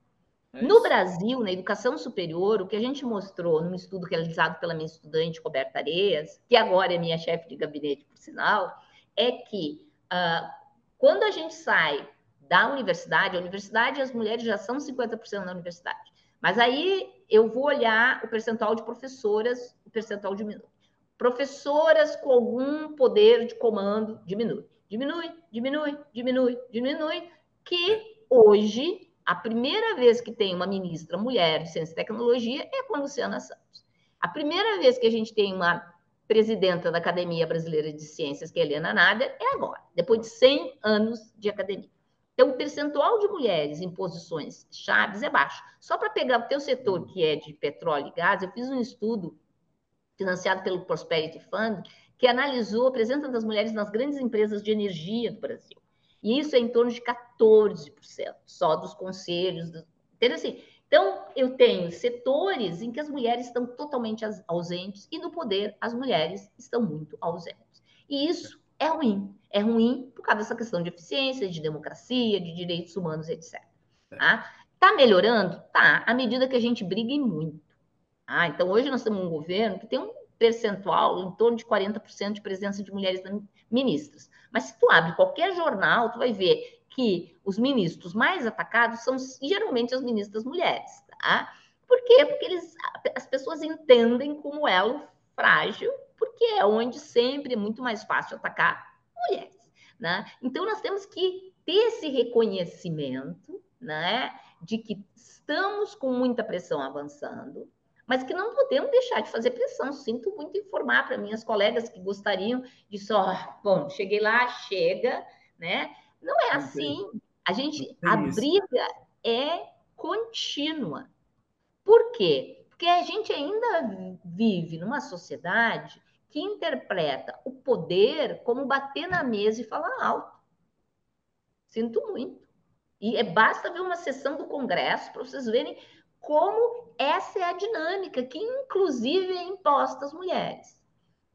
É no Brasil, na educação superior, o que a gente mostrou num estudo realizado pela minha estudante Roberta Areias, que agora é minha chefe de gabinete, por sinal, é que uh, quando a gente sai da universidade, a universidade, as mulheres já são 50% na universidade. Mas aí eu vou olhar o percentual de professoras, o percentual diminui. Professoras com algum poder de comando diminui. Diminui, diminui, diminui, diminui, que hoje, a primeira vez que tem uma ministra mulher de ciência e tecnologia é com a Luciana Santos. A primeira vez que a gente tem uma presidenta da Academia Brasileira de Ciências, que é Helena Nader, é agora, depois de 100 anos de academia. Então, o percentual de mulheres em posições chaves é baixo. Só para pegar o teu setor, que é de petróleo e gás, eu fiz um estudo financiado pelo Prosperity Fund, que analisou a presença das mulheres nas grandes empresas de energia do Brasil. E isso é em torno de 14%, só dos conselhos. Do... Então, assim, então, eu tenho setores em que as mulheres estão totalmente ausentes e no poder as mulheres estão muito ausentes. E isso é ruim. É ruim por causa dessa questão de eficiência, de democracia, de direitos humanos, etc. Tá, tá melhorando? Tá, à medida que a gente briga e muito. Ah, então, hoje nós temos um governo que tem um percentual em torno de 40% de presença de mulheres ministras. Mas se tu abre qualquer jornal, tu vai ver que os ministros mais atacados são geralmente as ministras mulheres, tá? Por quê? Porque eles, as pessoas entendem como elo frágil porque é onde sempre é muito mais fácil atacar mulheres. Né? Então, nós temos que ter esse reconhecimento né, de que estamos com muita pressão avançando, mas que não podemos deixar de fazer pressão. Sinto muito informar para minhas colegas que gostariam de só, bom, cheguei lá, chega, né? Não é assim. A gente, a briga é contínua. Por quê? Porque a gente ainda vive numa sociedade que interpreta o poder como bater na mesa e falar alto. Sinto muito. E é, basta ver uma sessão do Congresso para vocês verem como essa é a dinâmica que, inclusive, é imposta às mulheres.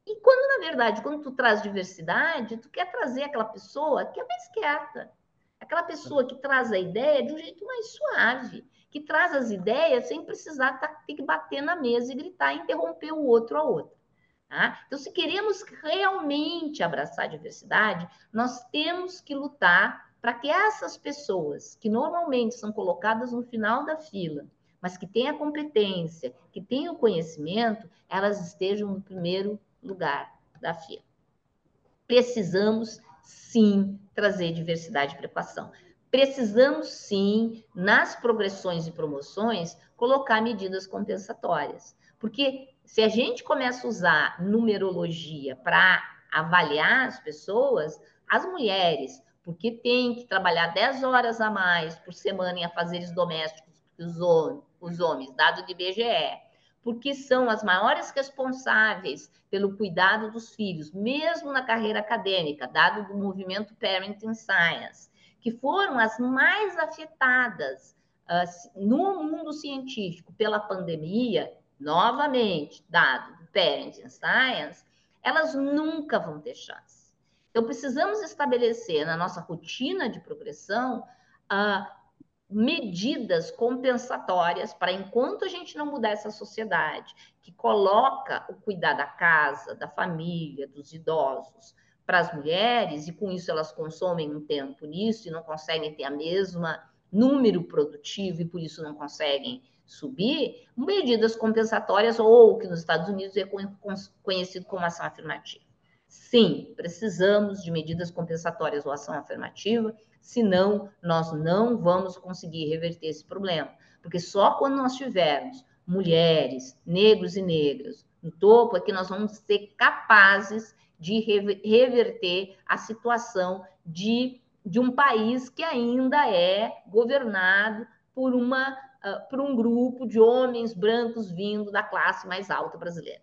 E quando, na verdade, quando tu traz diversidade, tu quer trazer aquela pessoa que é mais quieta, aquela pessoa que traz a ideia de um jeito mais suave, que traz as ideias sem precisar tá, ter que bater na mesa e gritar e interromper o outro a outra. Tá? Então, se queremos realmente abraçar a diversidade, nós temos que lutar para que essas pessoas, que normalmente são colocadas no final da fila, mas que têm a competência, que têm o conhecimento, elas estejam no primeiro lugar da fila. Precisamos, sim, trazer diversidade a equação. Precisamos, sim, nas progressões e promoções, colocar medidas compensatórias. Porque se a gente começa a usar numerologia para avaliar as pessoas, as mulheres, porque tem que trabalhar 10 horas a mais por semana em afazeres domésticos os, os homens, dado de IBGE, porque são as maiores responsáveis pelo cuidado dos filhos, mesmo na carreira acadêmica, dado do movimento Parenting Science, que foram as mais afetadas uh, no mundo científico pela pandemia, novamente, dado do Parenting Science, elas nunca vão ter chance. Então, precisamos estabelecer na nossa rotina de progressão uh, medidas compensatórias para enquanto a gente não mudar essa sociedade que coloca o cuidar da casa, da família, dos idosos para as mulheres e com isso elas consomem um tempo nisso e não conseguem ter a mesma número produtivo e por isso não conseguem subir, medidas compensatórias ou que nos Estados Unidos é conhecido como ação afirmativa. Sim, precisamos de medidas compensatórias ou ação afirmativa senão nós não vamos conseguir reverter esse problema. Porque só quando nós tivermos mulheres, negros e negras no topo é que nós vamos ser capazes de reverter a situação de, de um país que ainda é governado por, uma, uh, por um grupo de homens brancos vindo da classe mais alta brasileira.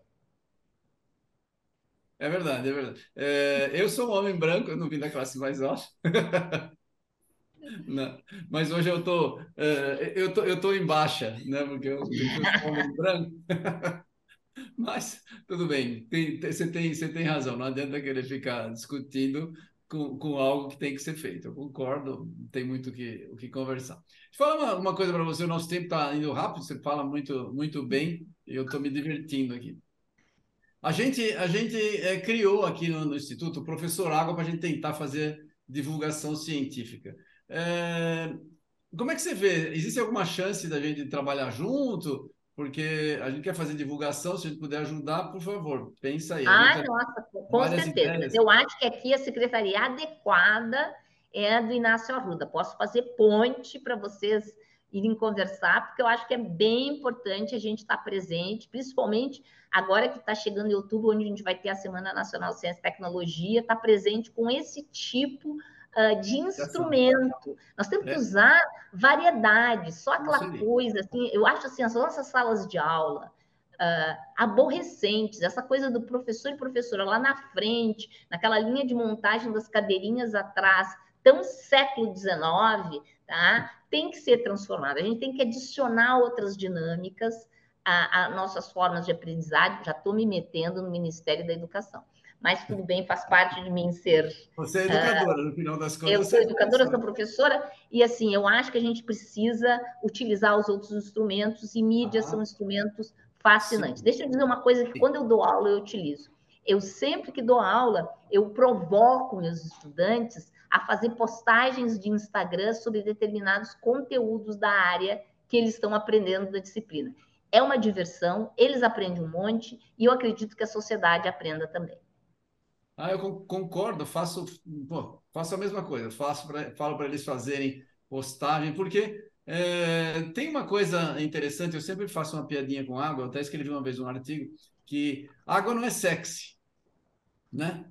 É verdade, é verdade. É, eu sou um homem branco, eu não vim da classe mais alta. Não, mas hoje eu tô, uh, eu tô, eu tô em baixa, né? Porque eu, eu sou homem branco. mas tudo bem, tem, tem, você, tem, você tem razão, não adianta querer ficar discutindo com, com algo que tem que ser feito. Eu concordo, tem muito o que, o que conversar. Deixa eu falar uma, uma coisa para você, o nosso tempo está indo rápido, você fala muito, muito bem, eu estou me divertindo aqui. A gente, a gente é, criou aqui no, no Instituto o Professor Água para a gente tentar fazer divulgação científica. É, como é que você vê? Existe alguma chance da gente trabalhar junto? Porque a gente quer fazer divulgação, se a gente puder ajudar, por favor, pensa aí. Ah, nossa, com certeza. Ideias. Eu acho que aqui a secretaria adequada é a do Inácio Arruda. Posso fazer ponte para vocês irem conversar, porque eu acho que é bem importante a gente estar presente, principalmente agora que está chegando em outubro, onde a gente vai ter a Semana Nacional de Ciência e Tecnologia, estar tá presente com esse tipo uh, de instrumento. Nós temos que é. usar variedade, só aquela coisa, assim, eu acho assim, as nossas salas de aula, uh, aborrecentes, essa coisa do professor e professora lá na frente, naquela linha de montagem das cadeirinhas atrás, tão século XIX, tá? tem que ser transformada. A gente tem que adicionar outras dinâmicas a, a nossas formas de aprendizagem. Já estou me metendo no Ministério da Educação mas tudo bem, faz parte de mim ser. Você é educadora, uh, no final das contas. Eu sou é educadora, sou professora, e assim, eu acho que a gente precisa utilizar os outros instrumentos, e mídias ah, são instrumentos fascinantes. Sim. Deixa eu dizer uma coisa que quando eu dou aula, eu utilizo. Eu sempre que dou aula, eu provoco meus estudantes a fazer postagens de Instagram sobre determinados conteúdos da área que eles estão aprendendo da disciplina. É uma diversão, eles aprendem um monte e eu acredito que a sociedade aprenda também. Ah, eu concordo, faço, pô, faço a mesma coisa, faço pra, falo para eles fazerem postagem, porque é, tem uma coisa interessante, eu sempre faço uma piadinha com água, eu até escrevi uma vez um artigo, que água não é sexy, né?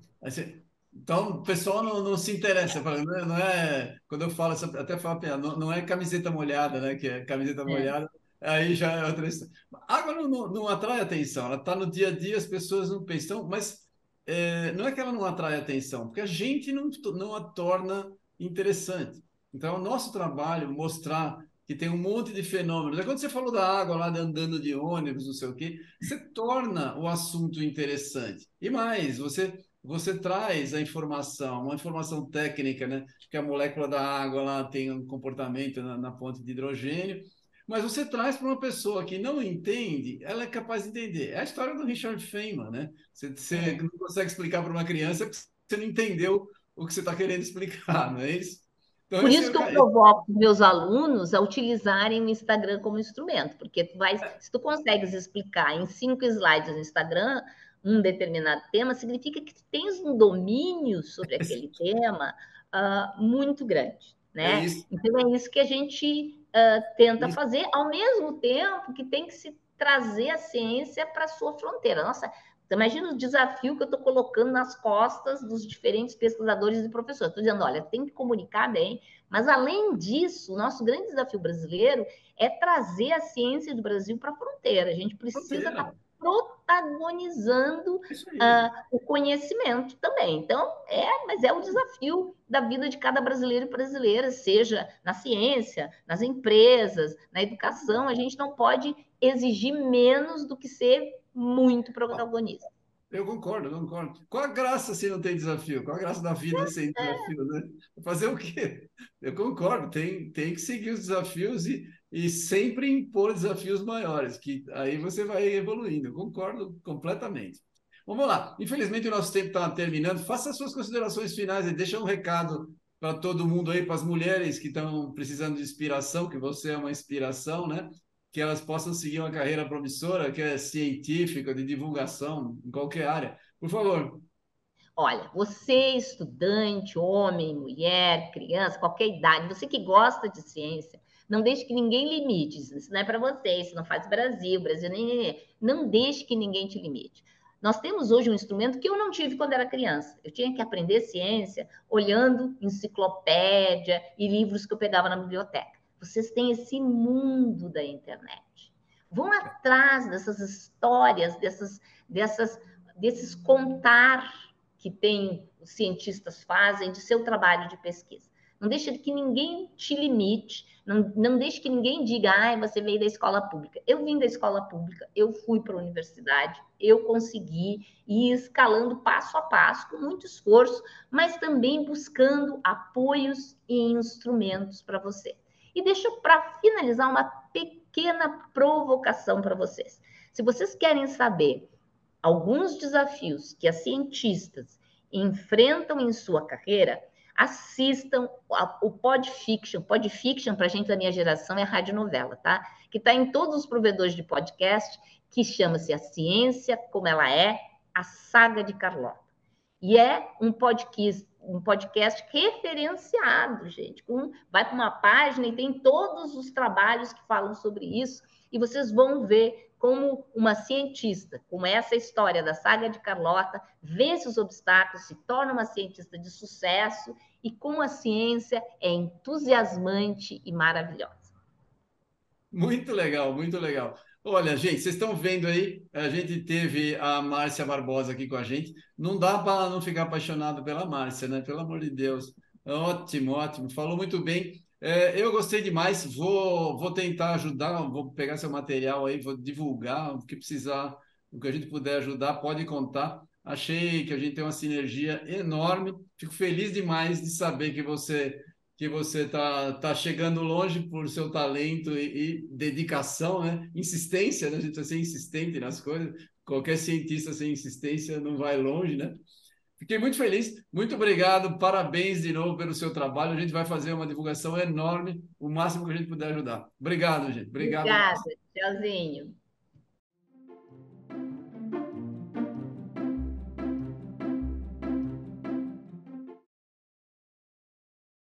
Então, o pessoal não, não se interessa, não é, não é, quando eu falo, até falo piada, não, não é camiseta molhada, né? Que é camiseta é. molhada, aí já é outra história. Água não, não, não atrai atenção, ela está no dia a dia, as pessoas não pensam, mas é, não é que ela não atrai atenção, porque a gente não, não a torna interessante. Então, o nosso trabalho mostrar que tem um monte de fenômenos. É quando você falou da água lá de andando de ônibus, não sei o quê, você torna o assunto interessante. E mais, você você traz a informação, uma informação técnica, né? Que a molécula da água lá tem um comportamento na, na de hidrogênio, mas você traz para uma pessoa que não entende, ela é capaz de entender. É a história do Richard Feynman, né? Você, você é. não consegue explicar para uma criança porque você não entendeu o que você está querendo explicar, não é isso? Então, Por isso é que eu provoco meus alunos a utilizarem o Instagram como instrumento, porque tu vai, se tu consegues explicar em cinco slides no Instagram um determinado tema, significa que tu tens um domínio sobre aquele tema uh, muito grande, né? É então é isso que a gente uh, tenta isso. fazer, ao mesmo tempo que tem que se trazer a ciência para a sua fronteira. Nossa, imagina o desafio que eu estou colocando nas costas dos diferentes pesquisadores e professores. Estou dizendo, olha, tem que comunicar bem, mas além disso, o nosso grande desafio brasileiro é trazer a ciência do Brasil para a fronteira. A gente precisa estar protagonizando uh, o conhecimento também. Então, é, mas é o desafio da vida de cada brasileiro e brasileira, seja na ciência, nas empresas, na educação. A gente não pode exigir menos do que ser muito protagonista. Eu concordo, eu concordo. Qual a graça se não tem desafio? Qual a graça da vida sem é. desafio, né? Fazer o quê? Eu concordo, tem, tem que seguir os desafios e, e sempre impor desafios maiores, que aí você vai evoluindo. Concordo completamente. Vamos lá. Infelizmente o nosso tempo está terminando. Faça as suas considerações finais e deixa um recado para todo mundo aí, para as mulheres que estão precisando de inspiração, que você é uma inspiração, né? que elas possam seguir uma carreira promissora, que é científica, de divulgação, em qualquer área. Por favor. Olha, você, estudante, homem, mulher, criança, qualquer idade, você que gosta de ciência, não deixe que ninguém limite. Isso não é para você, isso não faz Brasil, Brasil nem, nem, nem. Não deixe que ninguém te limite. Nós temos hoje um instrumento que eu não tive quando era criança. Eu tinha que aprender ciência olhando enciclopédia e livros que eu pegava na biblioteca. Vocês têm esse mundo da internet. Vão atrás dessas histórias, dessas, dessas, desses contar que tem os cientistas fazem de seu trabalho de pesquisa. Não deixe que ninguém te limite, não, não deixe que ninguém diga, ah, você veio da escola pública. Eu vim da escola pública, eu fui para a universidade, eu consegui ir escalando passo a passo, com muito esforço, mas também buscando apoios e instrumentos para você. E deixa para finalizar uma pequena provocação para vocês. Se vocês querem saber alguns desafios que as cientistas enfrentam em sua carreira, assistam o Podfiction. Podfiction, para a gente da minha geração, é rádio novela, tá? Que está em todos os provedores de podcast, que chama-se A Ciência Como Ela É, a Saga de Carlota. E é um podcast, um podcast referenciado, gente. Vai para uma página e tem todos os trabalhos que falam sobre isso, e vocês vão ver como uma cientista, como essa história da saga de Carlota, vence os obstáculos, se torna uma cientista de sucesso e como a ciência é entusiasmante e maravilhosa. Muito legal, muito legal. Olha, gente, vocês estão vendo aí, a gente teve a Márcia Barbosa aqui com a gente. Não dá para não ficar apaixonado pela Márcia, né? Pelo amor de Deus. Ótimo, ótimo. Falou muito bem. É, eu gostei demais. Vou, vou tentar ajudar, vou pegar seu material aí, vou divulgar o que precisar, o que a gente puder ajudar, pode contar. Achei que a gente tem uma sinergia enorme. Fico feliz demais de saber que você que você está tá chegando longe por seu talento e, e, dedicação, né? Insistência, né? A gente precisa ser insistente nas coisas. Qualquer cientista sem insistência não vai longe, né? Fiquei muito feliz, muito obrigado, parabéns de novo pelo seu trabalho. A gente vai fazer uma divulgação enorme, o máximo que a gente puder ajudar. Obrigado, gente. Obrigado. Obrigada, tchauzinho.